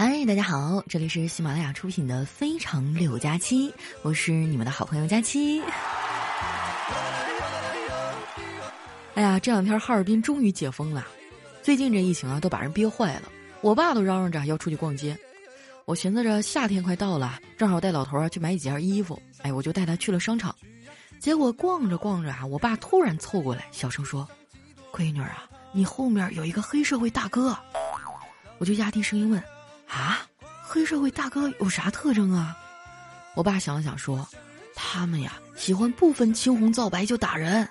嗨，大家好，这里是喜马拉雅出品的《非常六加七》，我是你们的好朋友佳期。哎呀，这两天哈尔滨终于解封了，最近这疫情啊都把人憋坏了，我爸都嚷嚷着要出去逛街。我寻思着夏天快到了，正好带老头啊去买几件衣服，哎，我就带他去了商场。结果逛着逛着啊，我爸突然凑过来，小声说：“闺女啊，你后面有一个黑社会大哥。”我就压低声音问。啊，黑社会大哥有啥特征啊？我爸想了想说：“他们呀，喜欢不分青红皂白就打人。”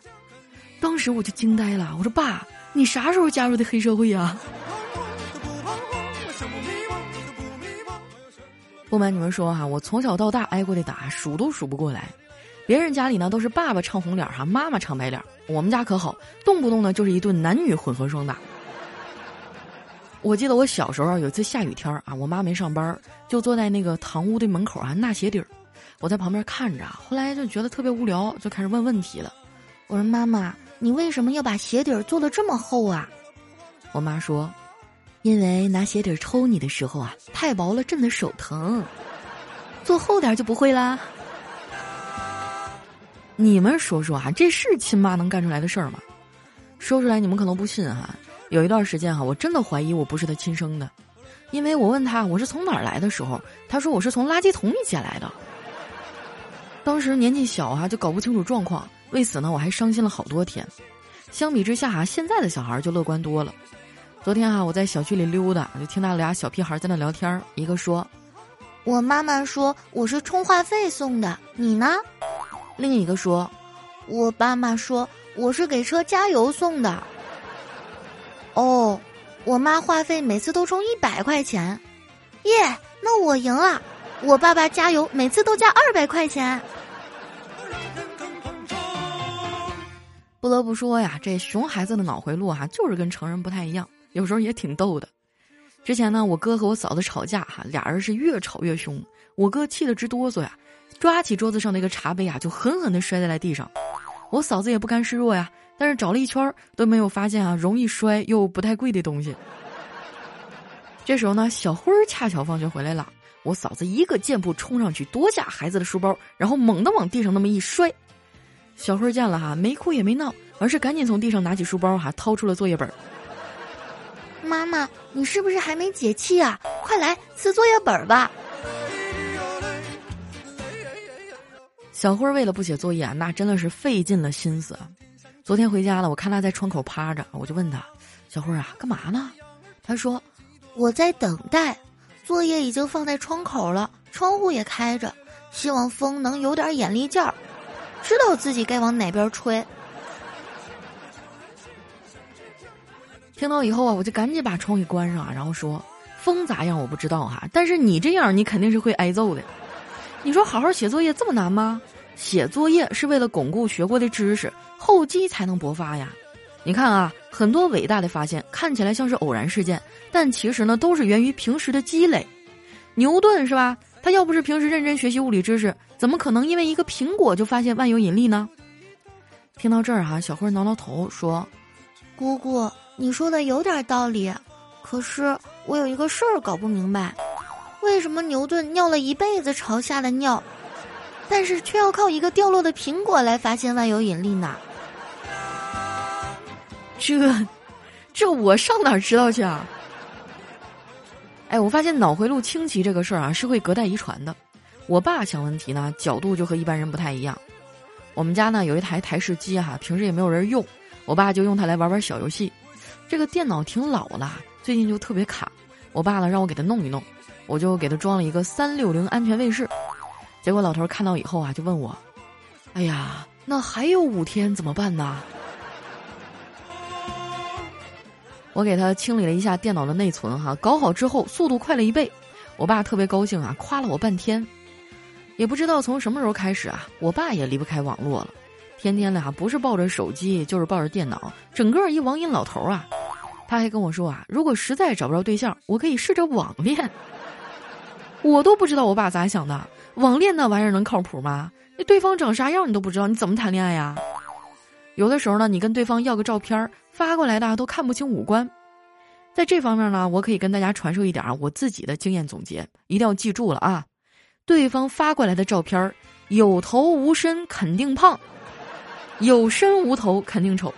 当时我就惊呆了，我说：“爸，你啥时候加入的黑社会呀？” 不瞒你们说哈，我从小到大挨过的打数都数不过来。别人家里呢都是爸爸唱红脸哈，妈妈唱白脸，我们家可好，动不动呢就是一顿男女混合双打。我记得我小时候有一次下雨天啊，我妈没上班，就坐在那个堂屋的门口啊纳鞋底儿，我在旁边看着，后来就觉得特别无聊，就开始问问题了。我说：“妈妈，你为什么要把鞋底儿做的这么厚啊？”我妈说：“因为拿鞋底儿抽你的时候啊，太薄了，震的手疼，做厚点就不会啦。”你们说说啊，这是亲妈能干出来的事儿吗？说出来你们可能不信哈。有一段时间哈，我真的怀疑我不是他亲生的，因为我问他我是从哪儿来的时候，他说我是从垃圾桶里捡来的。当时年纪小哈，就搞不清楚状况，为此呢我还伤心了好多天。相比之下哈，现在的小孩就乐观多了。昨天哈，我在小区里溜达，就听到俩小屁孩在那聊天，一个说：“我妈妈说我是充话费送的，你呢？”另一个说：“我爸妈说我是给车加油送的。”哦，我妈话费每次都充一百块钱，耶，那我赢了。我爸爸加油每次都加二百块钱。不得不说呀，这熊孩子的脑回路哈，就是跟成人不太一样，有时候也挺逗的。之前呢，我哥和我嫂子吵架哈，俩人是越吵越凶，我哥气得直哆嗦呀，抓起桌子上那个茶杯啊，就狠狠的摔在了地上。我嫂子也不甘示弱呀。但是找了一圈都没有发现啊，容易摔又不太贵的东西。这时候呢，小辉儿恰巧放学回来了，我嫂子一个箭步冲上去夺下孩子的书包，然后猛地往地上那么一摔。小辉儿见了哈，没哭也没闹，而是赶紧从地上拿起书包哈，掏出了作业本。妈妈，你是不是还没解气啊？快来撕作业本吧。小辉儿为了不写作业啊，那真的是费尽了心思。昨天回家了，我看他在窗口趴着，我就问他：“小辉啊，干嘛呢？”他说：“我在等待，作业已经放在窗口了，窗户也开着，希望风能有点眼力劲儿，知道自己该往哪边吹。”听到以后啊，我就赶紧把窗给关上，然后说：“风咋样我不知道哈，但是你这样你肯定是会挨揍的。你说好好写作业这么难吗？写作业是为了巩固学过的知识。”厚积才能薄发呀！你看啊，很多伟大的发现看起来像是偶然事件，但其实呢都是源于平时的积累。牛顿是吧？他要不是平时认真学习物理知识，怎么可能因为一个苹果就发现万有引力呢？听到这儿哈，小慧挠挠头说：“姑姑，你说的有点道理，可是我有一个事儿搞不明白，为什么牛顿尿了一辈子朝下的尿，但是却要靠一个掉落的苹果来发现万有引力呢？”这，这我上哪儿知道去啊？哎，我发现脑回路清奇这个事儿啊，是会隔代遗传的。我爸想问题呢，角度就和一般人不太一样。我们家呢有一台台式机哈，平时也没有人用，我爸就用它来玩玩小游戏。这个电脑挺老了，最近就特别卡。我爸呢让我给他弄一弄，我就给他装了一个三六零安全卫士。结果老头看到以后啊，就问我：“哎呀，那还有五天怎么办呢？”我给他清理了一下电脑的内存，哈，搞好之后速度快了一倍，我爸特别高兴啊，夸了我半天。也不知道从什么时候开始啊，我爸也离不开网络了，天天的哈不是抱着手机就是抱着电脑，整个一网瘾老头啊。他还跟我说啊，如果实在找不着对象，我可以试着网恋。我都不知道我爸咋想的，网恋那玩意儿能靠谱吗？那对方长啥样你都不知道，你怎么谈恋爱呀？有的时候呢，你跟对方要个照片。发过来的都看不清五官，在这方面呢，我可以跟大家传授一点啊我自己的经验总结，一定要记住了啊！对方发过来的照片有头无身肯定胖，有身无头肯定丑。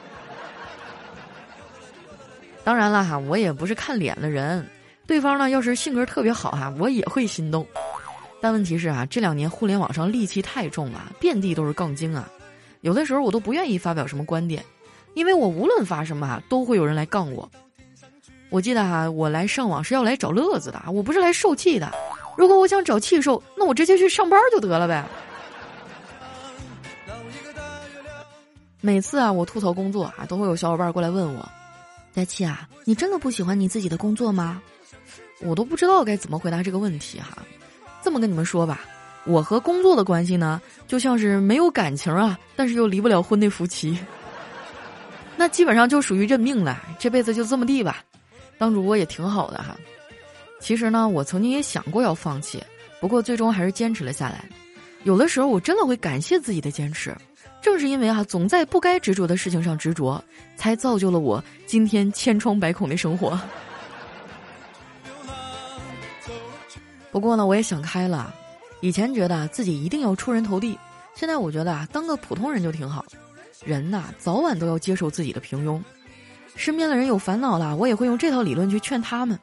当然了哈，我也不是看脸的人，对方呢要是性格特别好哈，我也会心动。但问题是啊，这两年互联网上戾气太重了，遍地都是杠精啊，有的时候我都不愿意发表什么观点，因为我无论发什么啊，都会有人来杠我。我记得哈，我来上网是要来找乐子的，我不是来受气的。如果我想找气受，那我直接去上班就得了呗。每次啊，我吐槽工作啊，都会有小伙伴过来问我：“佳琪啊，你真的不喜欢你自己的工作吗？”我都不知道该怎么回答这个问题哈。这么跟你们说吧，我和工作的关系呢，就像是没有感情啊，但是又离不了婚的夫妻。那基本上就属于认命了，这辈子就这么地吧。当主播也挺好的哈，其实呢，我曾经也想过要放弃，不过最终还是坚持了下来。有的时候我真的会感谢自己的坚持，正是因为啊，总在不该执着的事情上执着，才造就了我今天千疮百孔的生活。不过呢，我也想开了，以前觉得自己一定要出人头地，现在我觉得啊，当个普通人就挺好。人呐，早晚都要接受自己的平庸。身边的人有烦恼了，我也会用这套理论去劝他们。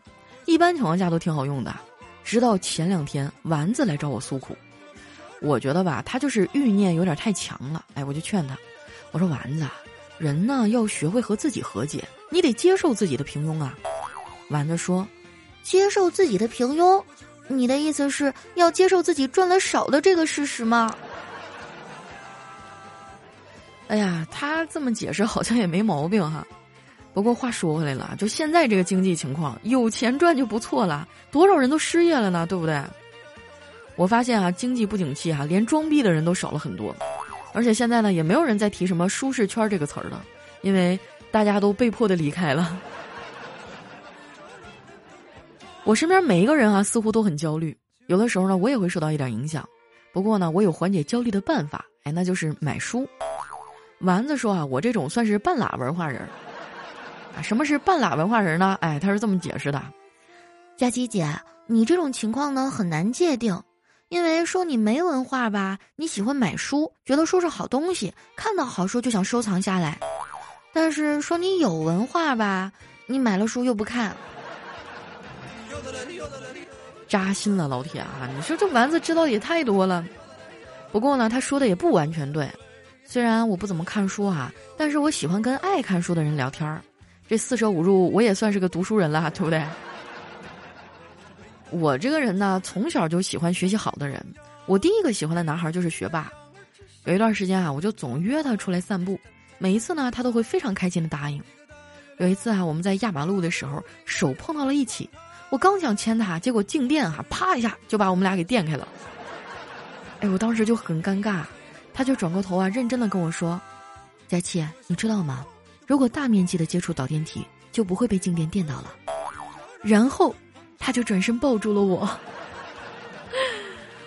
一般情况下都挺好用的。直到前两天，丸子来找我诉苦，我觉得吧，他就是欲念有点太强了。哎，我就劝他，我说丸子，人呢要学会和自己和解，你得接受自己的平庸啊。丸子说，接受自己的平庸，你的意思是要接受自己赚的少的这个事实吗？哎呀，他这么解释好像也没毛病哈。不过话说回来了，就现在这个经济情况，有钱赚就不错了。多少人都失业了呢，对不对？我发现啊，经济不景气啊，连装逼的人都少了很多。而且现在呢，也没有人再提什么舒适圈这个词儿了，因为大家都被迫的离开了。我身边每一个人啊，似乎都很焦虑。有的时候呢，我也会受到一点影响。不过呢，我有缓解焦虑的办法，哎，那就是买书。丸子说啊，我这种算是半拉文化人。啊什么是半拉文化人呢？哎，他是这么解释的：佳琪姐，你这种情况呢很难界定，因为说你没文化吧，你喜欢买书，觉得书是好东西，看到好书就想收藏下来；但是说你有文化吧，你买了书又不看，扎心了，老铁啊！你说这丸子知道也太多了。不过呢，他说的也不完全对，虽然我不怎么看书哈，但是我喜欢跟爱看书的人聊天儿。这四舍五入，我也算是个读书人了，对不对？我这个人呢，从小就喜欢学习好的人。我第一个喜欢的男孩就是学霸。有一段时间啊，我就总约他出来散步，每一次呢，他都会非常开心的答应。有一次啊，我们在压马路的时候，手碰到了一起，我刚想牵他，结果静电哈，啪一下就把我们俩给电开了。哎，我当时就很尴尬，他就转过头啊，认真的跟我说：“佳琪，你知道吗？”如果大面积的接触导电体，就不会被静电电到了。然后，他就转身抱住了我。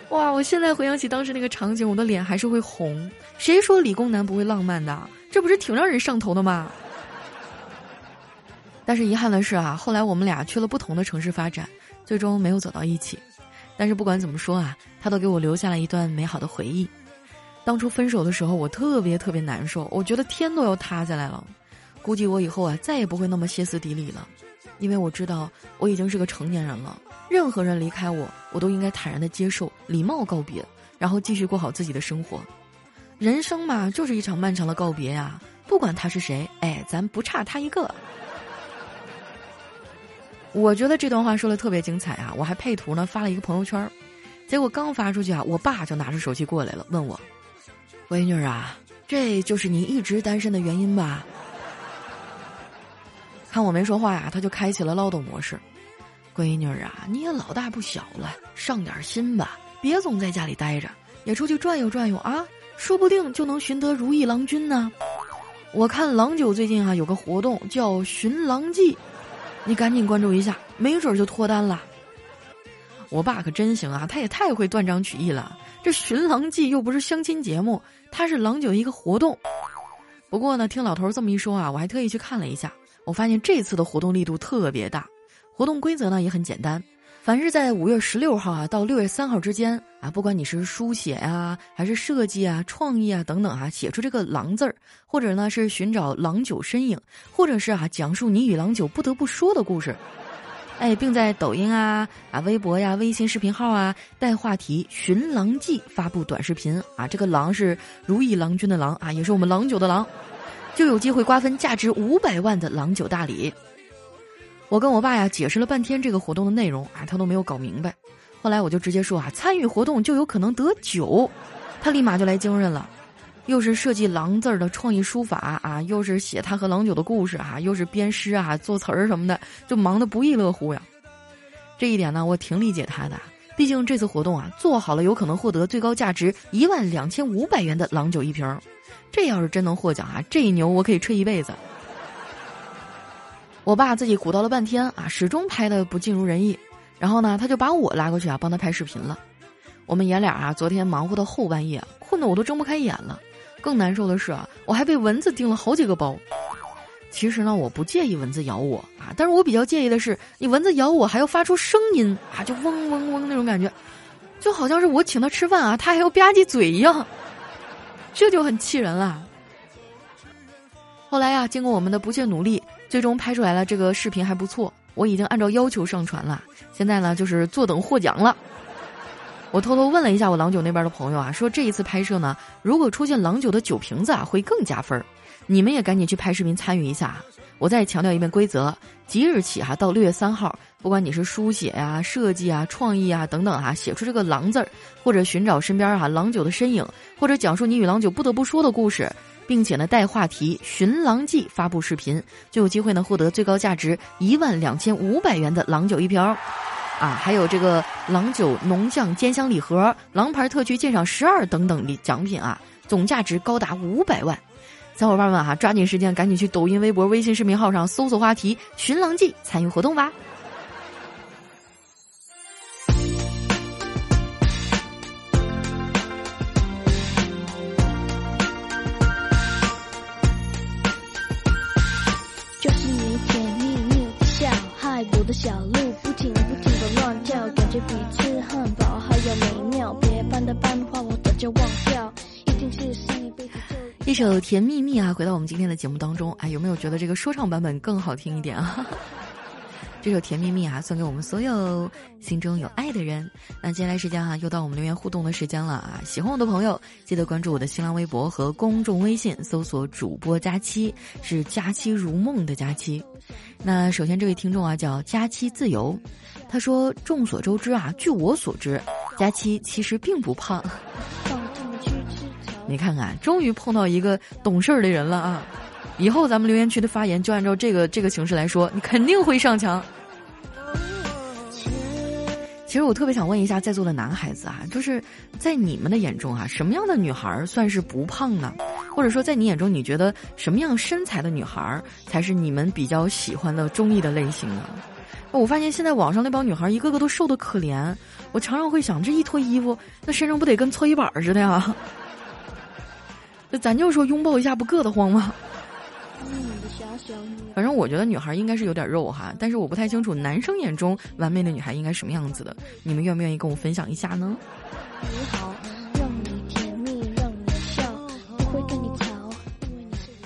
哇！我现在回想起当时那个场景，我的脸还是会红。谁说理工男不会浪漫的？这不是挺让人上头的吗？但是遗憾的是啊，后来我们俩去了不同的城市发展，最终没有走到一起。但是不管怎么说啊，他都给我留下了一段美好的回忆。当初分手的时候，我特别特别难受，我觉得天都要塌下来了。估计我以后啊，再也不会那么歇斯底里了，因为我知道我已经是个成年人了。任何人离开我，我都应该坦然的接受，礼貌告别，然后继续过好自己的生活。人生嘛，就是一场漫长的告别呀。不管他是谁，哎，咱不差他一个。我觉得这段话说的特别精彩啊！我还配图呢，发了一个朋友圈结果刚发出去啊，我爸就拿着手机过来了，问我：“闺女啊，这就是你一直单身的原因吧？”看我没说话呀，他就开启了唠叨模式。闺女啊，你也老大不小了，上点心吧，别总在家里待着，也出去转悠转悠啊，说不定就能寻得如意郎君呢。我看郎酒最近啊有个活动叫寻郎记，你赶紧关注一下，没准就脱单了。我爸可真行啊，他也太会断章取义了。这寻狼记又不是相亲节目，它是郎酒一个活动。不过呢，听老头这么一说啊，我还特意去看了一下。我发现这次的活动力度特别大，活动规则呢也很简单。凡是在五月十六号啊到六月三号之间啊，不管你是书写啊，还是设计啊、创意啊等等啊，写出这个“狼”字儿，或者呢是寻找郎酒身影，或者是啊讲述你与郎酒不得不说的故事，哎，并在抖音啊、啊微博呀、微信视频号啊带话题“寻狼记”发布短视频。啊，这个“狼”是如意郎君的“狼”啊，也是我们郎酒的“狼”，就有机会瓜分价值五百万的郎酒大礼。我跟我爸呀解释了半天这个活动的内容啊，他都没有搞明白。后来我就直接说啊，参与活动就有可能得酒，他立马就来精神了。又是设计狼字儿的创意书法啊，又是写他和郎酒的故事啊，又是编诗啊、作词儿什么的，就忙得不亦乐乎呀。这一点呢，我挺理解他的，毕竟这次活动啊做好了，有可能获得最高价值一万两千五百元的郎酒一瓶。这要是真能获奖啊，这一牛我可以吹一辈子。我爸自己鼓捣了半天啊，始终拍的不尽如人意。然后呢，他就把我拉过去啊，帮他拍视频了。我们爷俩啊，昨天忙活到后半夜，困得我都睁不开眼了。更难受的是啊，我还被蚊子叮了好几个包。其实呢，我不介意蚊子咬我啊，但是我比较介意的是，你蚊子咬我还要发出声音啊，就嗡嗡嗡那种感觉，就好像是我请他吃饭啊，他还要吧唧嘴一样，这就很气人了。后来呀，经过我们的不懈努力。最终拍出来了，这个视频还不错，我已经按照要求上传了。现在呢，就是坐等获奖了。我偷偷问了一下我郎酒那边的朋友啊，说这一次拍摄呢，如果出现郎酒的酒瓶子啊，会更加分儿。你们也赶紧去拍视频参与一下。我再强调一遍规则：即日起哈，到六月三号，不管你是书写呀、设计啊、创意啊等等哈，写出这个“郎”字儿，或者寻找身边啊郎酒的身影，或者讲述你与郎酒不得不说的故事。并且呢，带话题《寻狼记》发布视频，就有机会呢获得最高价值一万两千五百元的郎酒一瓶儿，啊，还有这个郎酒浓酱煎香礼盒、狼牌特区鉴赏十二等等的奖品啊，总价值高达五百万。小伙伴们哈，抓紧时间，赶紧去抖音、微博、微信视频号上搜索话题《寻狼记》，参与活动吧。的小鹿不停不停的乱叫，感觉比吃汉堡还要美妙。别班的班花我早就忘掉，一听是一辈子。一首《甜蜜蜜》啊，回到我们今天的节目当中，哎，有没有觉得这个说唱版本更好听一点啊？这首《甜蜜蜜》啊，送给我们所有心中有爱的人。那接下来时间哈，又到我们留言互动的时间了啊！喜欢我的朋友，记得关注我的新浪微博和公众微信，搜索“主播佳期”，是“佳期如梦”的佳期。那首先这位听众啊，叫佳期自由，他说：“众所周知啊，据我所知，佳期其实并不胖。你看看，终于碰到一个懂事儿的人了啊！”以后咱们留言区的发言就按照这个这个形式来说，你肯定会上墙。其实我特别想问一下在座的男孩子啊，就是在你们的眼中啊，什么样的女孩算是不胖呢？或者说在你眼中，你觉得什么样身材的女孩才是你们比较喜欢的中意的类型呢？我发现现在网上那帮女孩一个个都瘦的可怜，我常常会想，这一脱衣服，那身上不得跟搓衣板似的呀？那咱就说拥抱一下不硌得慌吗？反正我觉得女孩应该是有点肉哈，但是我不太清楚男生眼中完美的女孩应该什么样子的。你们愿不愿意跟我分享一下呢？你好，让你甜蜜，让你笑，不会跟你吵。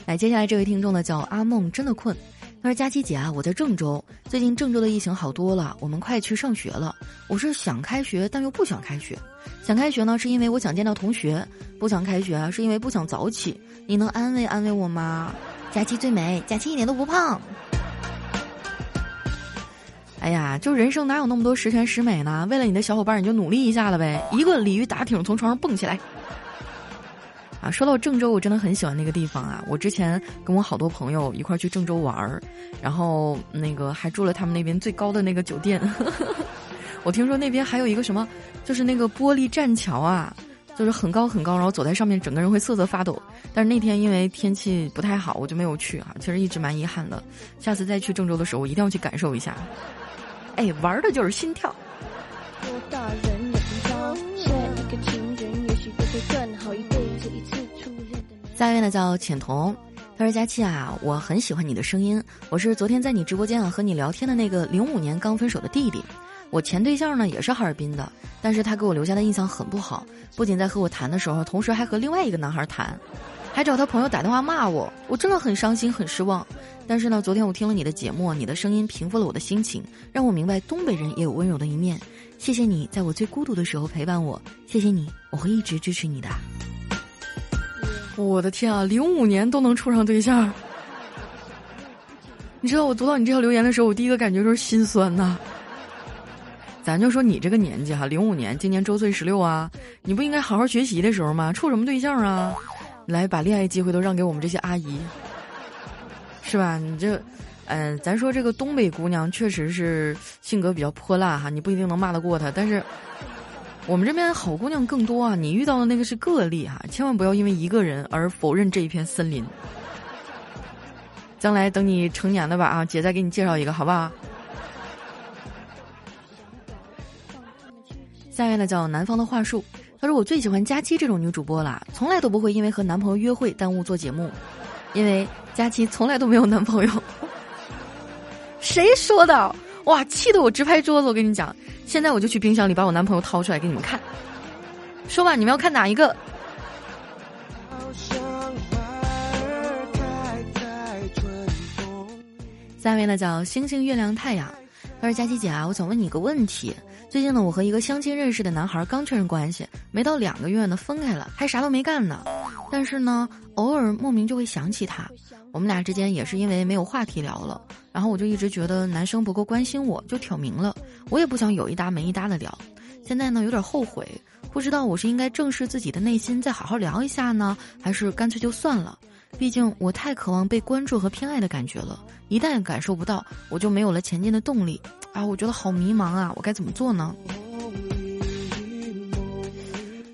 来，接下来这位听众呢叫阿梦，真的困。他说：“佳琪姐啊，我在郑州，最近郑州的疫情好多了，我们快去上学了。我是想开学，但又不想开学。想开学呢，是因为我想见到同学；不想开学啊，是因为不想早起。你能安慰安慰我吗？”佳期最美，佳期一点都不胖。哎呀，就人生哪有那么多十全十美呢？为了你的小伙伴，你就努力一下了呗，一个鲤鱼打挺从床上蹦起来。啊，说到郑州，我真的很喜欢那个地方啊！我之前跟我好多朋友一块去郑州玩儿，然后那个还住了他们那边最高的那个酒店。我听说那边还有一个什么，就是那个玻璃栈桥啊。就是很高很高，然后走在上面，整个人会瑟瑟发抖。但是那天因为天气不太好，我就没有去啊。其实一直蛮遗憾的，下次再去郑州的时候，我一定要去感受一下。哎，玩的就是心跳。下一位呢叫浅彤，他说：“佳期啊，我很喜欢你的声音，我是昨天在你直播间啊和你聊天的那个零五年刚分手的弟弟。我前对象呢也是哈尔滨的，但是他给我留下的印象很不好，不仅在和我谈的时候，同时还和另外一个男孩谈，还找他朋友打电话骂我，我真的很伤心很失望。但是呢，昨天我听了你的节目，你的声音平复了我的心情，让我明白东北人也有温柔的一面。谢谢你在我最孤独的时候陪伴我，谢谢你，我会一直支持你的。”我的天啊，零五年都能处上对象，你知道我读到你这条留言的时候，我第一个感觉就是心酸呐。咱就说你这个年纪哈，零五年，今年周岁十六啊，你不应该好好学习的时候吗？处什么对象啊？来把恋爱机会都让给我们这些阿姨，是吧？你这，嗯，咱说这个东北姑娘确实是性格比较泼辣哈，你不一定能骂得过她，但是。我们这边好姑娘更多啊！你遇到的那个是个例哈，千万不要因为一个人而否认这一片森林。将来等你成年了吧啊，姐再给你介绍一个，好不好？下面呢叫南方的话术，他说我最喜欢佳期这种女主播了，从来都不会因为和男朋友约会耽误做节目，因为佳期从来都没有男朋友。谁说的？哇，气得我直拍桌子！我跟你讲。现在我就去冰箱里把我男朋友掏出来给你们看。说吧，你们要看哪一个？下面呢叫星星、月亮、太阳。他说：“佳琪姐啊，我想问你个问题。最近呢，我和一个相亲认识的男孩刚确认关系，没到两个月呢，分开了，还啥都没干呢。但是呢，偶尔莫名就会想起他。我们俩之间也是因为没有话题聊了。”然后我就一直觉得男生不够关心我，就挑明了，我也不想有一搭没一搭的聊。现在呢有点后悔，不知道我是应该正视自己的内心，再好好聊一下呢，还是干脆就算了？毕竟我太渴望被关注和偏爱的感觉了，一旦感受不到，我就没有了前进的动力。啊，我觉得好迷茫啊，我该怎么做呢？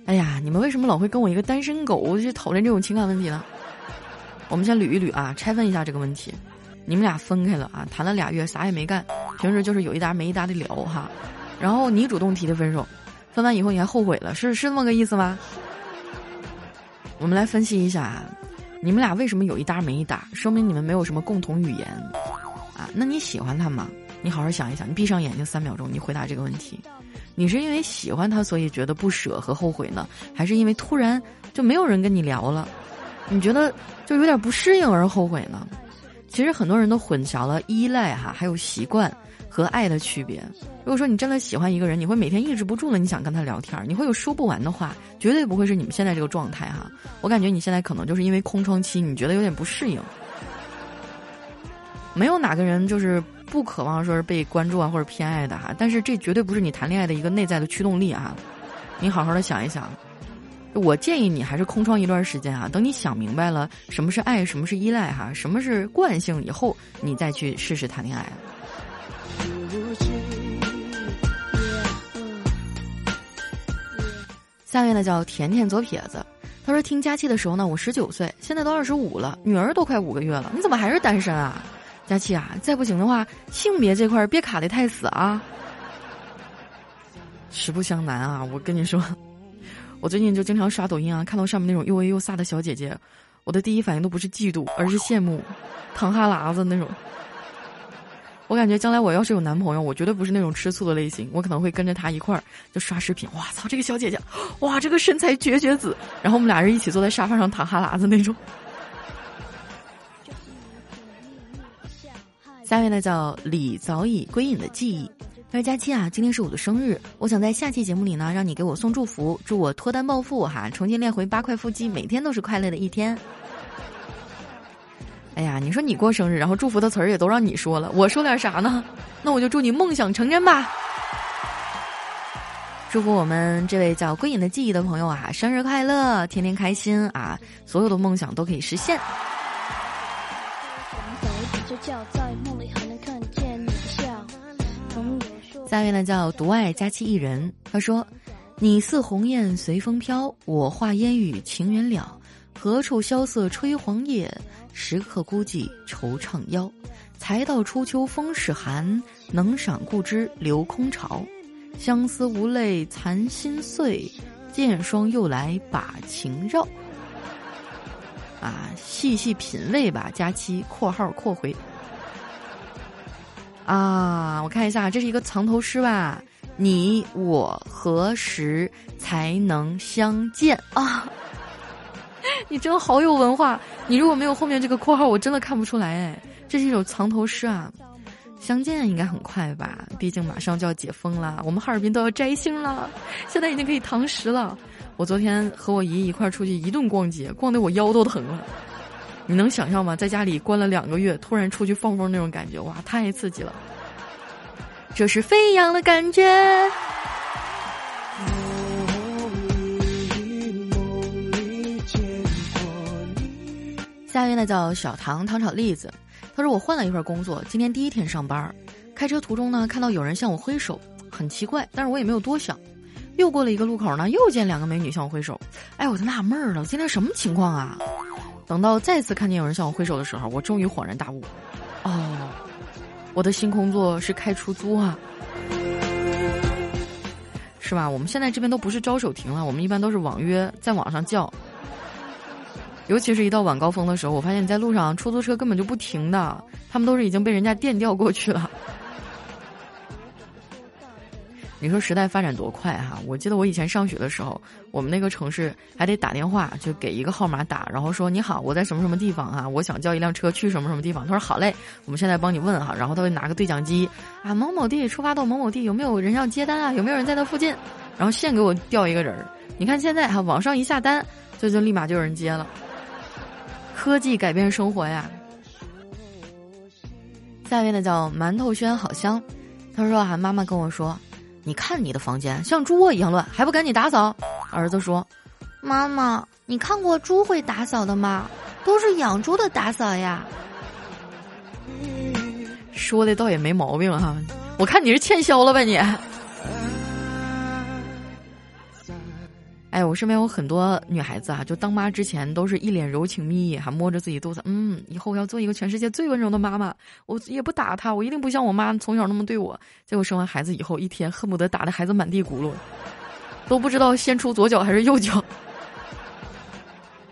哎呀，你们为什么老会跟我一个单身狗去讨论这种情感问题呢？我们先捋一捋啊，拆分一下这个问题。你们俩分开了啊，谈了俩月啥也没干，平时就是有一搭没一搭的聊哈，然后你主动提的分手，分完以后你还后悔了，是是这么个意思吗？我们来分析一下啊，你们俩为什么有一搭没一搭？说明你们没有什么共同语言啊。那你喜欢他吗？你好好想一想，你闭上眼睛三秒钟，你回答这个问题。你是因为喜欢他所以觉得不舍和后悔呢，还是因为突然就没有人跟你聊了，你觉得就有点不适应而后悔呢？其实很多人都混淆了依赖哈，还有习惯和爱的区别。如果说你真的喜欢一个人，你会每天抑制不住了，你想跟他聊天，你会有说不完的话，绝对不会是你们现在这个状态哈。我感觉你现在可能就是因为空窗期，你觉得有点不适应。没有哪个人就是不渴望说是被关注啊或者偏爱的哈，但是这绝对不是你谈恋爱的一个内在的驱动力啊。你好好的想一想。我建议你还是空窗一段时间啊，等你想明白了什么是爱，什么是依赖哈，什么是惯性以后，你再去试试谈恋爱。下面呢叫甜甜左撇子，他说听佳期的时候呢，我十九岁，现在都二十五了，女儿都快五个月了，你怎么还是单身啊？佳琪啊，再不行的话，性别这块别卡的太死啊。实不相瞒啊，我跟你说。我最近就经常刷抖音啊，看到上面那种又 A 又飒的小姐姐，我的第一反应都不是嫉妒，而是羡慕，淌哈喇子那种。我感觉将来我要是有男朋友，我绝对不是那种吃醋的类型，我可能会跟着他一块儿就刷视频。哇操，这个小姐姐，哇，这个身材绝绝子，然后我们俩人一起坐在沙发上淌哈喇子那种。下面呢叫李早已归隐的记忆。他说：“佳期啊，今天是我的生日，我想在下期节目里呢，让你给我送祝福，祝我脱单暴富哈，重新练回八块腹肌，每天都是快乐的一天。”哎呀，你说你过生日，然后祝福的词儿也都让你说了，我说点啥呢？那我就祝你梦想成真吧！祝福我们这位叫归隐的记忆的朋友啊，生日快乐，天天开心啊，所有的梦想都可以实现。叫在梦里还能看见你笑下面呢叫独爱佳期一人，他说：“你似鸿雁随风飘，我化烟雨情缘了。何处萧瑟吹黄叶？时刻孤寂惆怅腰。才到初秋风始寒，能赏故知留空巢。相思无泪残心碎，剑霜又来把情绕。”啊，细细品味吧。佳期括号括回。啊，我看一下，这是一个藏头诗吧？你我何时才能相见啊？你真的好有文化！你如果没有后面这个括号，我真的看不出来哎。这是一首藏头诗啊。相见应该很快吧？毕竟马上就要解封了，我们哈尔滨都要摘星了，现在已经可以堂食了。我昨天和我姨一块儿出去一顿逛街，逛得我腰都疼了。你能想象吗？在家里关了两个月，突然出去放风那种感觉，哇，太刺激了！这是飞扬的感觉。下一位呢叫小唐糖炒栗子，他说我换了一份工作，今天第一天上班，开车途中呢看到有人向我挥手，很奇怪，但是我也没有多想。又过了一个路口呢，又见两个美女向我挥手，哎，我就纳闷了，今天什么情况啊？等到再次看见有人向我挥手的时候，我终于恍然大悟，哦，我的新工作是开出租啊，是吧？我们现在这边都不是招手停了，我们一般都是网约，在网上叫。尤其是一到晚高峰的时候，我发现你在路上出租车根本就不停的，他们都是已经被人家电调过去了。你说时代发展多快哈！我记得我以前上学的时候，我们那个城市还得打电话，就给一个号码打，然后说你好，我在什么什么地方啊，我想叫一辆车去什么什么地方。他说好嘞，我们现在帮你问哈，然后他会拿个对讲机啊，某某地出发到某某地，有没有人要接单啊？有没有人在那附近？然后现给我调一个人儿。你看现在哈，网上一下单，这就立马就有人接了。科技改变生活呀！下面的叫馒头轩好香，他说啊，妈妈跟我说，你看你的房间像猪窝一样乱，还不赶紧打扫？儿子说，妈妈，你看过猪会打扫的吗？都是养猪的打扫呀。说的倒也没毛病哈，我看你是欠削了吧你。哎，我身边有很多女孩子啊，就当妈之前都是一脸柔情蜜意，还摸着自己肚子，嗯，以后要做一个全世界最温柔的妈妈，我也不打她，我一定不像我妈从小那么对我。结果生完孩子以后，一天恨不得打的孩子满地轱辘，都不知道先出左脚还是右脚。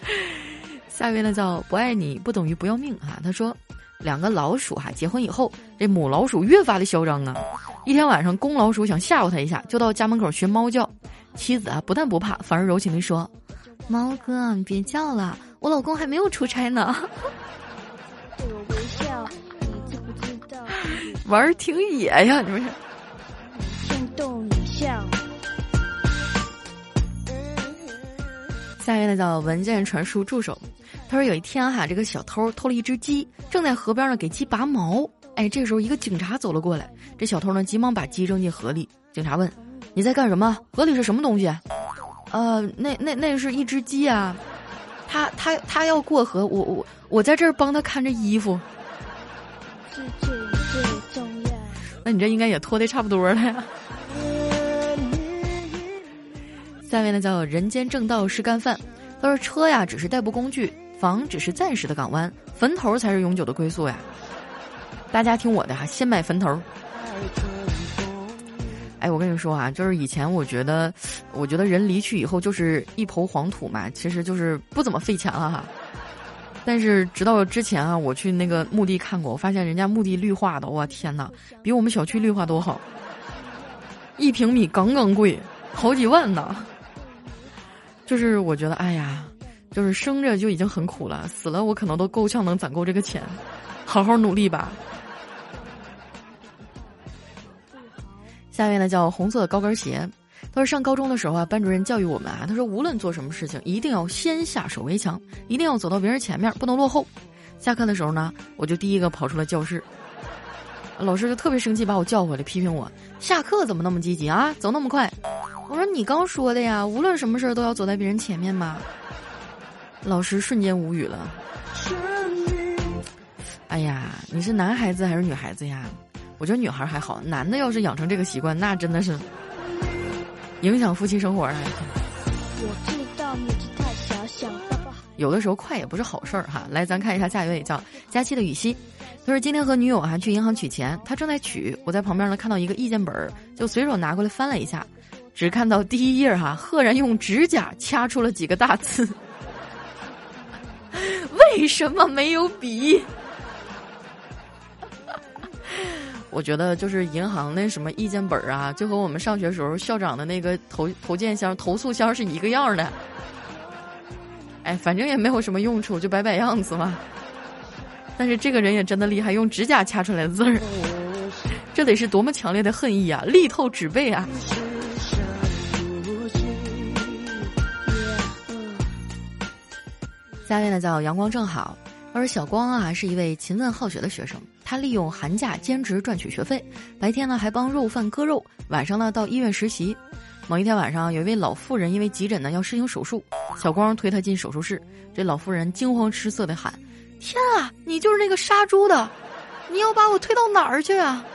下面呢叫不爱你不等于不要命哈，他说两个老鼠哈结婚以后，这母老鼠越发的嚣张啊，一天晚上公老鼠想吓唬他一下，就到家门口学猫叫。妻子啊，不但不怕，反而柔情地说：“猫哥，你别叫了，我老公还没有出差呢。”玩儿挺野呀，你们是。下一位呢叫文件传输助手，他说有一天哈，这个小偷偷了一只鸡，正在河边呢给鸡拔毛。哎，这时候一个警察走了过来，这小偷呢急忙把鸡扔进河里。警察问。你在干什么？河里是什么东西？呃，那那那是一只鸡啊，他他他要过河，我我我在这儿帮他看着衣服。那你这应该也脱的差不多了呀。下面呢叫人间正道是干饭，他说车呀只是代步工具，房只是暂时的港湾，坟头才是永久的归宿呀。大家听我的哈，先买坟头。哎，我跟你说啊，就是以前我觉得，我觉得人离去以后就是一抔黄土嘛，其实就是不怎么费钱了哈。但是直到之前啊，我去那个墓地看过，我发现人家墓地绿化的，我天哪，比我们小区绿化都好。一平米杠杠贵，好几万呢。就是我觉得，哎呀，就是生着就已经很苦了，死了我可能都够呛能攒够这个钱，好好努力吧。下面呢叫红色高跟鞋，他说上高中的时候啊，班主任教育我们啊，他说无论做什么事情，一定要先下手为强，一定要走到别人前面，不能落后。下课的时候呢，我就第一个跑出了教室，老师就特别生气，把我叫回来批评我，下课怎么那么积极啊，走那么快。我说你刚说的呀，无论什么事儿都要走在别人前面嘛。老师瞬间无语了。哎呀，你是男孩子还是女孩子呀？我觉得女孩还好，男的要是养成这个习惯，那真的是影响夫妻生活了。有的时候快也不是好事儿哈。来，咱看一下下一位，叫佳期的雨熙。他说今天和女友啊去银行取钱，他正在取，我在旁边呢看到一个意见本儿，就随手拿过来翻了一下，只看到第一页哈，赫然用指甲掐出了几个大字。为什么没有笔？我觉得就是银行那什么意见本啊，就和我们上学时候校长的那个投投件箱、投诉箱是一个样的。哎，反正也没有什么用处，就摆摆样子嘛。但是这个人也真的厉害，用指甲掐出来的字儿，这得是多么强烈的恨意啊！力透纸背啊！下面呢叫阳光正好，他说小光啊是一位勤奋好学的学生，他利用寒假兼职赚取学费，白天呢还帮肉贩割肉，晚上呢到医院实习。某一天晚上，有一位老妇人因为急诊呢要实行手术，小光推她进手术室，这老妇人惊慌失色的喊。天啊，你就是那个杀猪的，你要把我推到哪儿去啊？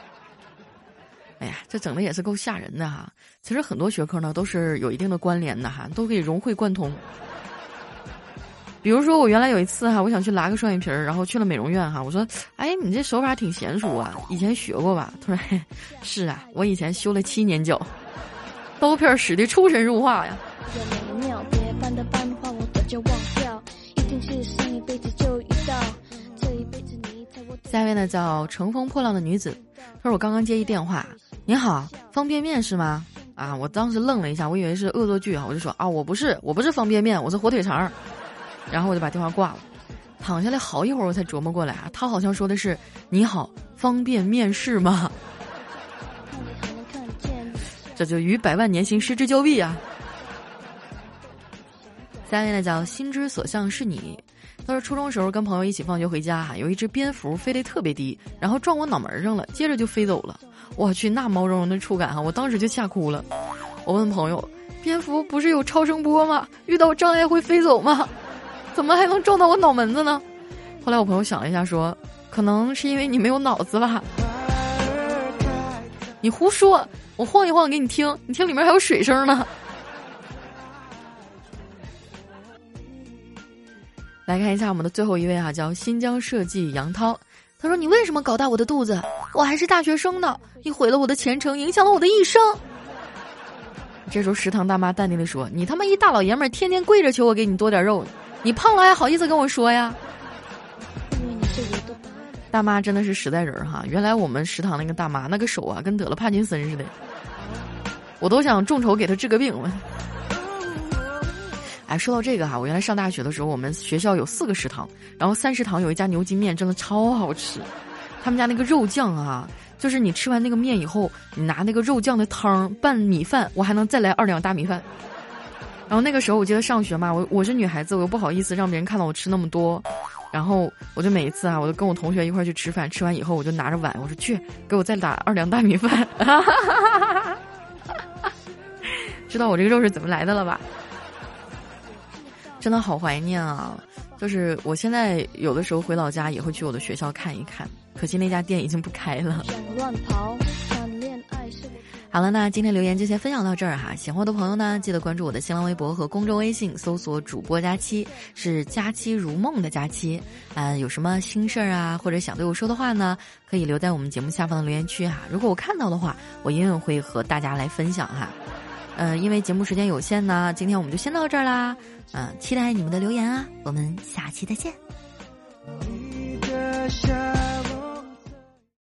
哎呀，这整的也是够吓人的哈。其实很多学科呢都是有一定的关联的哈，都可以融会贯通。比如说我原来有一次哈，我想去拉个双眼皮儿，然后去了美容院哈，我说：“哎，你这手法挺娴熟啊，以前学过吧？”他说：“是啊，我以前修了七年脚，刀片使的出神入化呀。”下一位呢叫乘风破浪的女子，她说我刚刚接一电话，您好，方便面是吗？啊，我当时愣了一下，我以为是恶作剧啊，我就说啊，我不是，我不是方便面，我是火腿肠。然后我就把电话挂了，躺下来好一会儿我才琢磨过来啊，他好像说的是你好，方便面试吗？这就与百万年薪失之交臂啊！下一位呢叫心之所向是你。他说初中时候跟朋友一起放学回家，有一只蝙蝠飞得特别低，然后撞我脑门上了，接着就飞走了。我去，那毛茸茸的触感哈，我当时就吓哭了。我问朋友，蝙蝠不是有超声波吗？遇到障碍会飞走吗？怎么还能撞到我脑门子呢？后来我朋友想了一下，说，可能是因为你没有脑子吧。你胡说，我晃一晃给你听，你听里面还有水声呢。来看一下我们的最后一位哈，叫新疆设计杨涛。他说：“你为什么搞大我的肚子？我还是大学生呢！你毁了我的前程，影响了我的一生。”这时候食堂大妈淡定的说：“你他妈一大老爷们儿，天天跪着求我给你多点肉，你胖了还好意思跟我说呀？”大妈真的是实在人哈！原来我们食堂那个大妈那个手啊，跟得了帕金森似的，我都想众筹给她治个病。哎，说到这个哈，我原来上大学的时候，我们学校有四个食堂，然后三食堂有一家牛筋面，真的超好吃。他们家那个肉酱啊，就是你吃完那个面以后，你拿那个肉酱的汤拌米饭，我还能再来二两大米饭。然后那个时候我记得上学嘛，我我是女孩子，我又不好意思让别人看到我吃那么多，然后我就每一次啊，我都跟我同学一块去吃饭，吃完以后我就拿着碗，我说去给我再打二两大米饭。知道我这个肉是怎么来的了吧？真的好怀念啊！就是我现在有的时候回老家也会去我的学校看一看，可惜那家店已经不开了。好了，那今天留言就先分享到这儿哈。喜欢的朋友呢，记得关注我的新浪微博和公众微信，搜索“主播佳期”，是“佳期如梦”的佳期。嗯，有什么心事儿啊，或者想对我说的话呢，可以留在我们节目下方的留言区哈。如果我看到的话，我一定会和大家来分享哈。嗯，因为节目时间有限呢，今天我们就先到这儿啦。嗯，期待你们的留言啊，我们下期再见。